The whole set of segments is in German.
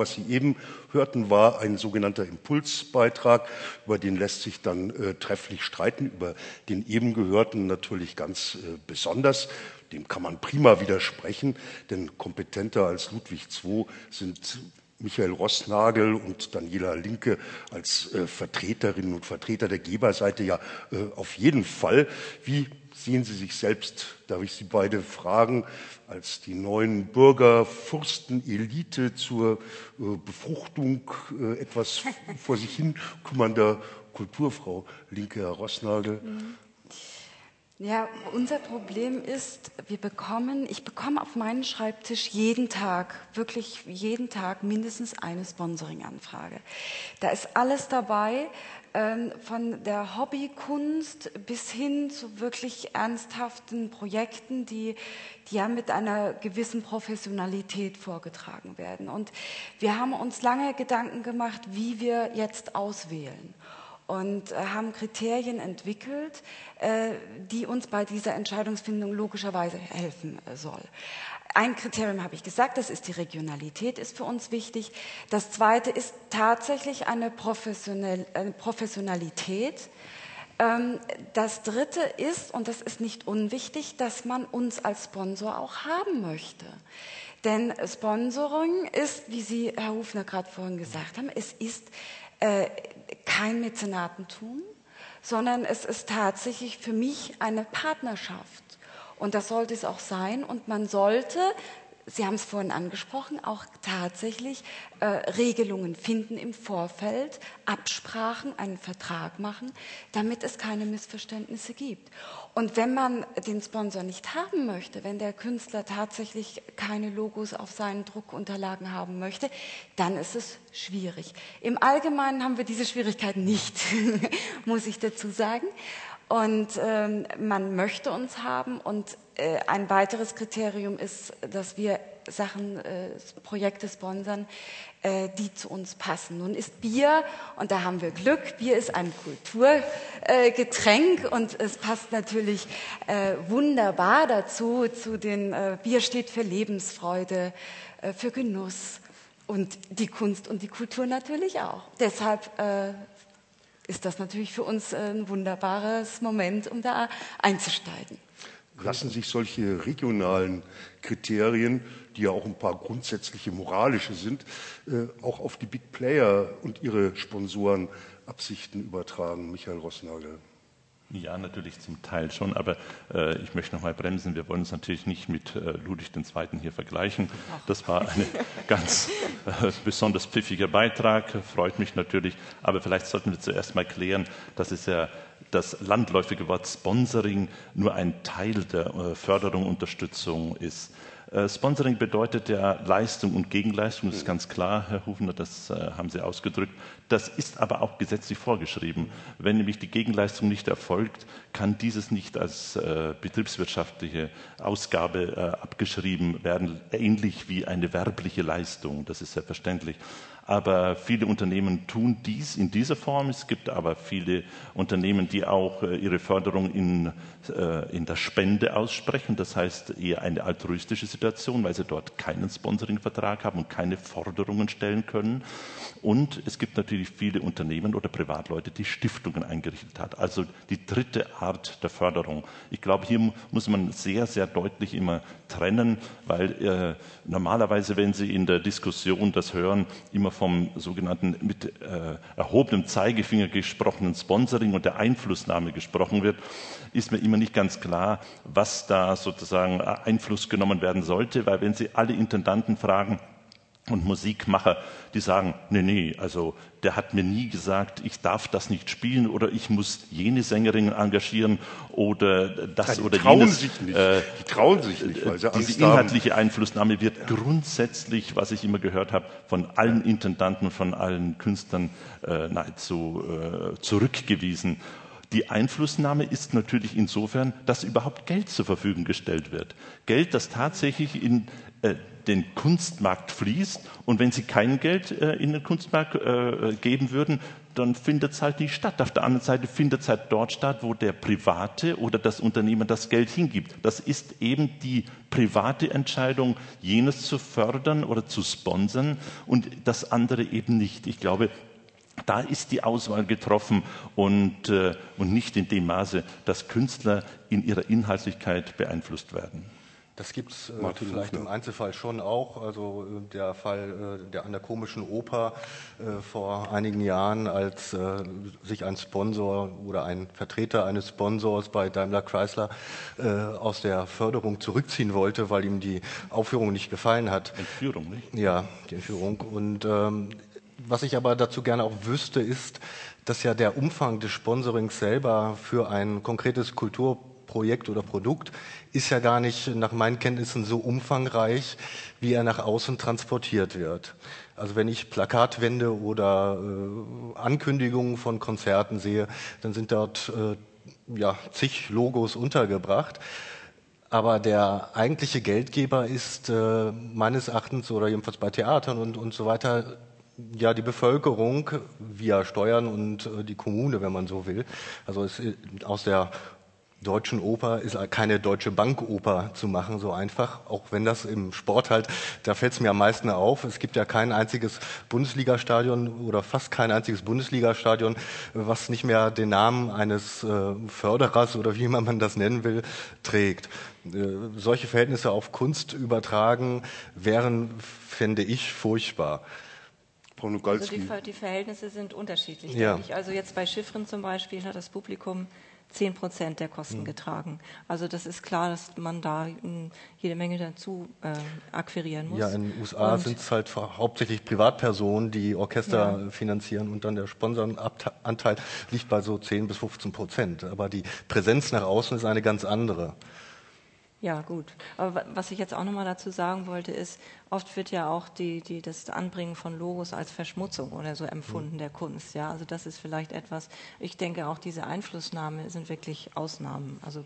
Was Sie eben hörten, war ein sogenannter Impulsbeitrag, über den lässt sich dann äh, trefflich streiten, über den eben gehörten natürlich ganz äh, besonders. Dem kann man prima widersprechen, denn kompetenter als Ludwig II sind Michael Rossnagel und Daniela Linke als äh, Vertreterinnen und Vertreter der Geberseite ja äh, auf jeden Fall. Wie sehen Sie sich selbst, darf ich Sie beide fragen, als die neuen Bürger, Fürsten, Elite zur äh, Befruchtung äh, etwas vor sich hin kümmernder Kulturfrau Linke Herr Rossnagel? Mhm. Ja, unser Problem ist, wir bekommen, ich bekomme auf meinen Schreibtisch jeden Tag, wirklich jeden Tag mindestens eine Sponsoring-Anfrage. Da ist alles dabei, von der Hobbykunst bis hin zu wirklich ernsthaften Projekten, die, die ja mit einer gewissen Professionalität vorgetragen werden. Und wir haben uns lange Gedanken gemacht, wie wir jetzt auswählen und äh, haben Kriterien entwickelt, äh, die uns bei dieser Entscheidungsfindung logischerweise helfen äh, soll. Ein Kriterium habe ich gesagt, das ist die Regionalität, ist für uns wichtig. Das zweite ist tatsächlich eine, Professional, eine Professionalität. Ähm, das dritte ist, und das ist nicht unwichtig, dass man uns als Sponsor auch haben möchte. Denn Sponsoring ist, wie Sie, Herr Hufner, gerade vorhin gesagt haben, es ist äh, kein Mäzenatentum, sondern es ist tatsächlich für mich eine Partnerschaft. Und das sollte es auch sein. Und man sollte Sie haben es vorhin angesprochen, auch tatsächlich äh, Regelungen finden im Vorfeld, Absprachen, einen Vertrag machen, damit es keine Missverständnisse gibt. Und wenn man den Sponsor nicht haben möchte, wenn der Künstler tatsächlich keine Logos auf seinen Druckunterlagen haben möchte, dann ist es schwierig. Im Allgemeinen haben wir diese Schwierigkeit nicht, muss ich dazu sagen. Und ähm, man möchte uns haben. Und äh, ein weiteres Kriterium ist, dass wir Sachen, äh, Projekte sponsern, äh, die zu uns passen. Nun ist Bier, und da haben wir Glück, Bier ist ein Kulturgetränk und es passt natürlich äh, wunderbar dazu. Zu den, äh, Bier steht für Lebensfreude, äh, für Genuss und die Kunst und die Kultur natürlich auch. Deshalb äh, ist das natürlich für uns ein wunderbares Moment, um da einzusteigen. Lassen sich solche regionalen Kriterien, die ja auch ein paar grundsätzliche moralische sind, äh, auch auf die Big Player und ihre Sponsoren Absichten übertragen, Michael Rossnagel? Ja, natürlich zum Teil schon, aber äh, ich möchte noch mal bremsen. Wir wollen uns natürlich nicht mit äh, Ludwig II. hier vergleichen. Das war ein ganz äh, besonders pfiffiger Beitrag, freut mich natürlich. Aber vielleicht sollten wir zuerst mal klären, dass es ja das landläufige Wort Sponsoring nur ein Teil der äh, Förderung, Unterstützung ist. Äh, Sponsoring bedeutet ja Leistung und Gegenleistung, das ist ganz klar, Herr Hufner, das äh, haben Sie ausgedrückt. Das ist aber auch gesetzlich vorgeschrieben. Wenn nämlich die Gegenleistung nicht erfolgt, kann dieses nicht als äh, betriebswirtschaftliche Ausgabe abgeschrieben werden, ähnlich wie eine werbliche Leistung. Das ist selbstverständlich aber viele Unternehmen tun dies in dieser Form. Es gibt aber viele Unternehmen, die auch äh, ihre Förderung in, äh, in der Spende aussprechen. Das heißt eher eine altruistische Situation, weil sie dort keinen Sponsoringvertrag haben und keine Forderungen stellen können. Und es gibt natürlich viele Unternehmen oder Privatleute, die Stiftungen eingerichtet haben. Also die dritte Art der Förderung. Ich glaube, hier muss man sehr, sehr deutlich immer trennen, weil äh, normalerweise, wenn Sie in der Diskussion das hören, immer vom sogenannten mit äh, erhobenem Zeigefinger gesprochenen Sponsoring und der Einflussnahme gesprochen wird, ist mir immer nicht ganz klar, was da sozusagen Einfluss genommen werden sollte, weil wenn Sie alle Intendanten fragen, und Musikmacher, die sagen, nee, nee, also der hat mir nie gesagt, ich darf das nicht spielen oder ich muss jene Sängerin engagieren oder das ja, oder trauen jenes. Sich nicht. Äh, die trauen sich nicht, weil sie Diese inhaltliche haben. Einflussnahme wird ja. grundsätzlich, was ich immer gehört habe, von allen Intendanten, von allen Künstlern äh, nahezu äh, zurückgewiesen. Die Einflussnahme ist natürlich insofern, dass überhaupt Geld zur Verfügung gestellt wird. Geld, das tatsächlich in äh, den Kunstmarkt fließt. Und wenn Sie kein Geld äh, in den Kunstmarkt äh, geben würden, dann findet es halt nicht statt. Auf der anderen Seite findet es halt dort statt, wo der Private oder das Unternehmen das Geld hingibt. Das ist eben die private Entscheidung, jenes zu fördern oder zu sponsern und das andere eben nicht. Ich glaube, da ist die Auswahl getroffen und, äh, und nicht in dem Maße, dass Künstler in ihrer Inhaltlichkeit beeinflusst werden. Das gibt es äh, vielleicht im Einzelfall schon auch. Also äh, der Fall äh, der an der komischen Oper äh, vor einigen Jahren, als äh, sich ein Sponsor oder ein Vertreter eines Sponsors bei Daimler Chrysler äh, aus der Förderung zurückziehen wollte, weil ihm die Aufführung nicht gefallen hat. Entführung, nicht? Ja, die Entführung. Und ähm, was ich aber dazu gerne auch wüsste, ist, dass ja der Umfang des Sponsorings selber für ein konkretes Kulturprojekt oder Produkt ist ja gar nicht nach meinen Kenntnissen so umfangreich, wie er nach außen transportiert wird. Also wenn ich Plakatwände oder äh, Ankündigungen von Konzerten sehe, dann sind dort äh, ja, zig Logos untergebracht. Aber der eigentliche Geldgeber ist äh, meines Erachtens oder jedenfalls bei Theatern und, und so weiter ja die Bevölkerung via Steuern und äh, die Kommune, wenn man so will. Also es, aus der deutschen Oper ist keine deutsche Bankoper zu machen, so einfach. Auch wenn das im Sport halt, da fällt es mir am meisten auf. Es gibt ja kein einziges Bundesligastadion oder fast kein einziges Bundesligastadion, was nicht mehr den Namen eines äh, Förderers oder wie man das nennen will, trägt. Äh, solche Verhältnisse auf Kunst übertragen wären, fände ich, furchtbar. Also die, die, Verhältnisse sind unterschiedlich. Ja. Also jetzt bei Chiffren zum Beispiel hat das Publikum 10 Prozent der Kosten mhm. getragen. Also das ist klar, dass man da jede Menge dazu äh, akquirieren muss. Ja, in den USA sind es halt hauptsächlich Privatpersonen, die Orchester ja. finanzieren und dann der Sponsorenanteil liegt bei so 10 bis 15 Prozent. Aber die Präsenz nach außen ist eine ganz andere. Ja, gut. Aber was ich jetzt auch nochmal dazu sagen wollte, ist, oft wird ja auch die, die, das Anbringen von Logos als Verschmutzung oder so empfunden mhm. der Kunst. Ja, also das ist vielleicht etwas, ich denke auch diese Einflussnahme sind wirklich Ausnahmen, also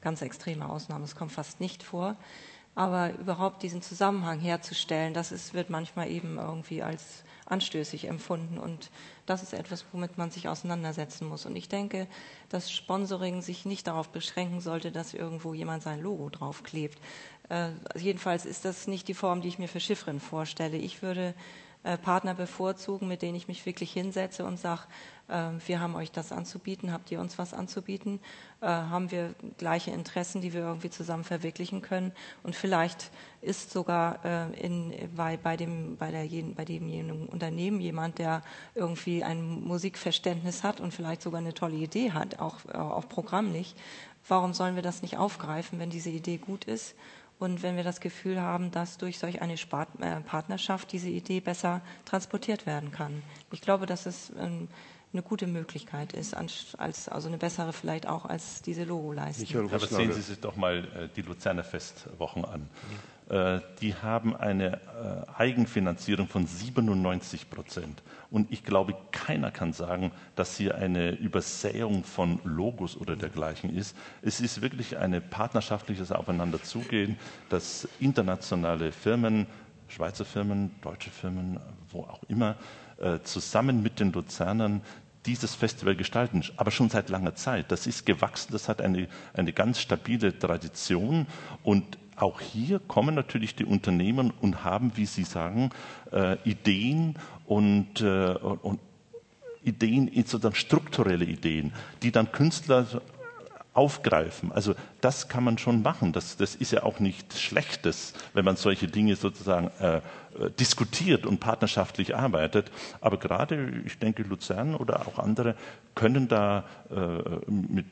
ganz extreme Ausnahmen. Es kommt fast nicht vor. Aber überhaupt diesen Zusammenhang herzustellen, das ist, wird manchmal eben irgendwie als anstößig empfunden. Und das ist etwas, womit man sich auseinandersetzen muss. Und ich denke, dass Sponsoring sich nicht darauf beschränken sollte, dass irgendwo jemand sein Logo draufklebt. Äh, jedenfalls ist das nicht die Form, die ich mir für Chiffren vorstelle. Ich würde äh, Partner bevorzugen, mit denen ich mich wirklich hinsetze und sage, äh, wir haben euch das anzubieten, habt ihr uns was anzubieten, äh, haben wir gleiche Interessen, die wir irgendwie zusammen verwirklichen können und vielleicht ist sogar äh, in, bei, bei, dem, bei, der, bei demjenigen Unternehmen jemand, der irgendwie ein Musikverständnis hat und vielleicht sogar eine tolle Idee hat, auch, auch programmlich. Warum sollen wir das nicht aufgreifen, wenn diese Idee gut ist? Und wenn wir das Gefühl haben, dass durch solch eine äh, Partnerschaft diese Idee besser transportiert werden kann. Ich glaube, dass es ähm, eine gute Möglichkeit ist, als, also eine bessere vielleicht auch als diese Logo-Leistung. Aber sehen Sie sich doch mal äh, die Luzerner Festwochen an. Mhm. Die haben eine Eigenfinanzierung von 97 Prozent. Und ich glaube, keiner kann sagen, dass hier eine Übersäung von Logos oder dergleichen ist. Es ist wirklich ein partnerschaftliches Aufeinanderzugehen, dass internationale Firmen, Schweizer Firmen, deutsche Firmen, wo auch immer, äh, zusammen mit den Luzernern dieses Festival gestalten, aber schon seit langer Zeit. Das ist gewachsen, das hat eine, eine ganz stabile Tradition und auch hier kommen natürlich die Unternehmen und haben, wie Sie sagen, äh, Ideen und, äh, und Ideen, sozusagen strukturelle Ideen, die dann Künstler aufgreifen. Also das kann man schon machen. Das, das ist ja auch nichts Schlechtes, wenn man solche Dinge sozusagen äh, diskutiert und partnerschaftlich arbeitet. Aber gerade, ich denke, Luzern oder auch andere können da äh, mit,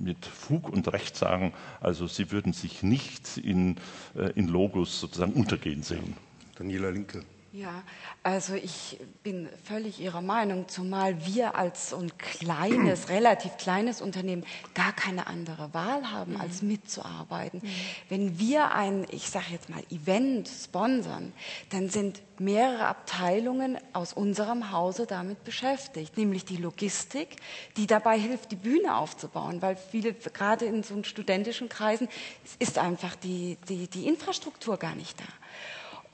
mit Fug und Recht sagen, also sie würden sich nicht in, äh, in Logos sozusagen untergehen sehen. Daniela Linke. Ja, also ich bin völlig Ihrer Meinung, zumal wir als so ein kleines, relativ kleines Unternehmen gar keine andere Wahl haben, mhm. als mitzuarbeiten. Mhm. Wenn wir ein, ich sage jetzt mal, Event sponsern, dann sind mehrere Abteilungen aus unserem Hause damit beschäftigt, nämlich die Logistik, die dabei hilft, die Bühne aufzubauen, weil viele, gerade in so studentischen Kreisen, ist einfach die, die, die Infrastruktur gar nicht da.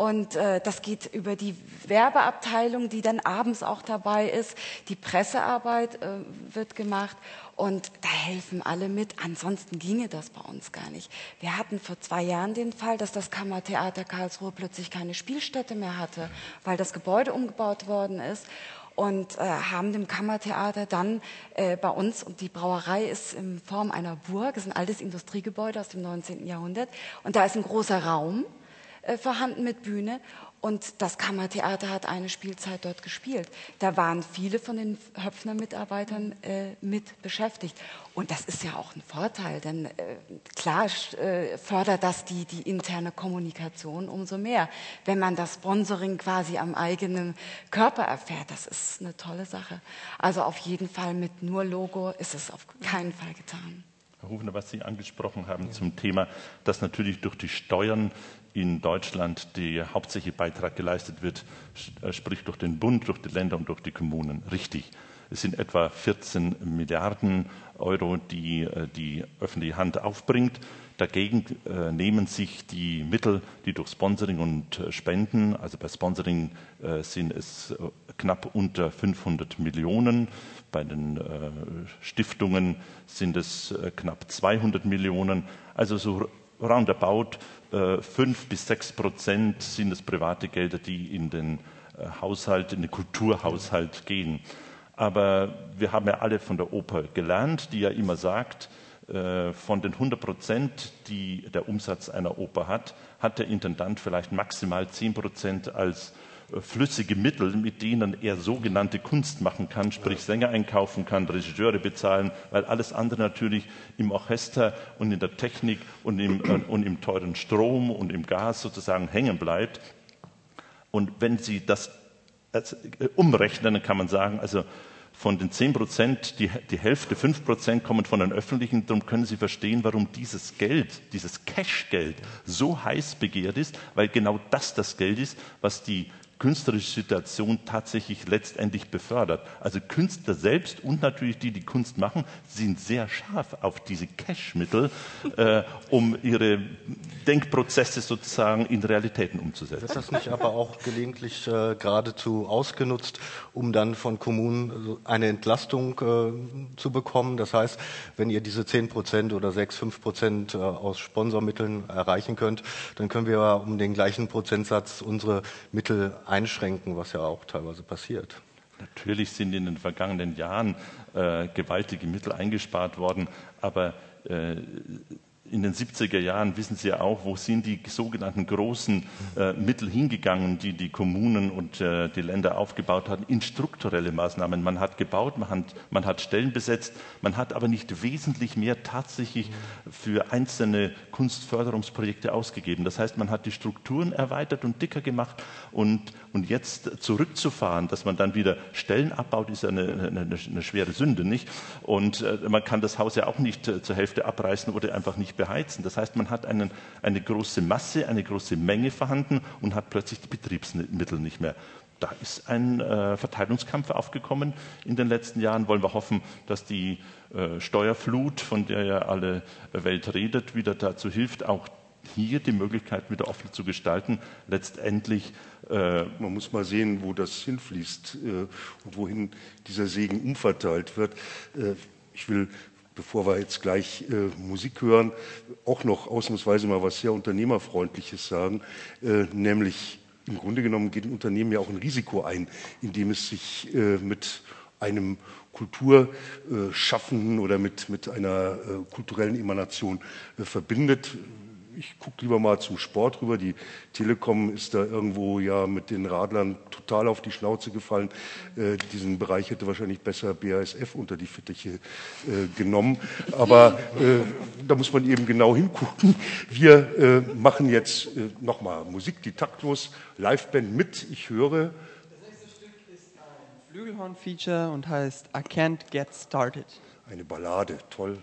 Und äh, das geht über die Werbeabteilung, die dann abends auch dabei ist. Die Pressearbeit äh, wird gemacht und da helfen alle mit. Ansonsten ginge das bei uns gar nicht. Wir hatten vor zwei Jahren den Fall, dass das Kammertheater Karlsruhe plötzlich keine Spielstätte mehr hatte, weil das Gebäude umgebaut worden ist und äh, haben dem Kammertheater dann äh, bei uns, und die Brauerei ist in Form einer Burg, ist ein altes Industriegebäude aus dem 19. Jahrhundert, und da ist ein großer Raum äh, vorhanden mit Bühne. Und das Kammertheater hat eine Spielzeit dort gespielt. Da waren viele von den Höpfner-Mitarbeitern äh, mit beschäftigt. Und das ist ja auch ein Vorteil, denn äh, klar äh, fördert das die, die interne Kommunikation umso mehr. Wenn man das Sponsoring quasi am eigenen Körper erfährt, das ist eine tolle Sache. Also auf jeden Fall mit nur Logo ist es auf keinen Fall getan. Herr Hufner, was Sie angesprochen haben ja. zum Thema, dass natürlich durch die Steuern in Deutschland der hauptsächliche Beitrag geleistet wird, äh, sprich durch den Bund, durch die Länder und durch die Kommunen. Richtig. Es sind etwa 14 Milliarden Euro, die äh, die öffentliche Hand aufbringt. Dagegen äh, nehmen sich die Mittel, die durch Sponsoring und Spenden, also bei Sponsoring sind es knapp unter 500 Millionen, bei den Stiftungen sind es knapp 200 Millionen, also so roundabout äh, fünf bis sechs Prozent sind es private Gelder, die in den äh, Haushalt, in den Kulturhaushalt gehen. Aber wir haben ja alle von der Oper gelernt, die ja immer sagt, äh, von den 100 Prozent, die der Umsatz einer Oper hat, hat der Intendant vielleicht maximal 10 Prozent als flüssige Mittel, mit denen er sogenannte Kunst machen kann, sprich Sänger einkaufen kann, Regisseure bezahlen, weil alles andere natürlich im Orchester und in der Technik und im, äh, und im teuren Strom und im Gas sozusagen hängen bleibt. Und wenn Sie das äh, umrechnen, dann kann man sagen, also von den 10 Prozent, die, die Hälfte, 5 Prozent kommen von den Öffentlichen. Darum können Sie verstehen, warum dieses Geld, dieses Cashgeld so heiß begehrt ist, weil genau das das Geld ist, was die künstlerische Situation tatsächlich letztendlich befördert. Also Künstler selbst und natürlich die, die Kunst machen, sind sehr scharf auf diese Cashmittel, äh, um ihre Denkprozesse sozusagen in Realitäten umzusetzen. Wird das nicht aber auch gelegentlich äh, geradezu ausgenutzt, um dann von Kommunen eine Entlastung äh, zu bekommen? Das heißt, wenn ihr diese 10 Prozent oder 6, 5 Prozent äh, aus Sponsormitteln erreichen könnt, dann können wir um den gleichen Prozentsatz unsere Mittel einschränken, was ja auch teilweise passiert. Natürlich sind in den vergangenen Jahren äh, gewaltige Mittel eingespart worden, aber äh, in den 70er Jahren wissen Sie ja auch, wo sind die sogenannten großen äh, Mittel hingegangen, die die Kommunen und äh, die Länder aufgebaut hatten, in strukturelle Maßnahmen. Man hat gebaut, man hat, man hat Stellen besetzt, man hat aber nicht wesentlich mehr tatsächlich für einzelne Kunstförderungsprojekte ausgegeben. Das heißt, man hat die Strukturen erweitert und dicker gemacht und, und jetzt zurückzufahren, dass man dann wieder Stellen abbaut, ist ja eine, eine, eine schwere Sünde, nicht? Und äh, man kann das Haus ja auch nicht äh, zur Hälfte abreißen oder einfach nicht beheizen. Das heißt, man hat einen, eine große Masse, eine große Menge vorhanden und hat plötzlich die Betriebsmittel nicht mehr. Da ist ein äh, Verteilungskampf aufgekommen in den letzten Jahren. Wollen wir hoffen, dass die äh, Steuerflut, von der ja alle Welt redet, wieder dazu hilft, auch hier die Möglichkeit wieder offen zu gestalten. Letztendlich. Äh, Man muss mal sehen, wo das hinfließt äh, und wohin dieser Segen umverteilt wird. Äh, ich will bevor wir jetzt gleich äh, Musik hören, auch noch ausnahmsweise mal was sehr Unternehmerfreundliches sagen, äh, nämlich im Grunde genommen geht ein Unternehmen ja auch ein Risiko ein, indem es sich äh, mit einem Kulturschaffenden oder mit, mit einer äh, kulturellen Emanation äh, verbindet ich gucke lieber mal zum Sport rüber. Die Telekom ist da irgendwo ja mit den Radlern total auf die Schnauze gefallen. Äh, diesen Bereich hätte wahrscheinlich besser BASF unter die Fittiche äh, genommen. Aber äh, da muss man eben genau hingucken. Wir äh, machen jetzt äh, nochmal Musik, die taktlos Liveband mit. Ich höre. Das nächste Stück ist ein Flügelhorn-Feature und heißt I Can't Get Started. Eine Ballade, toll.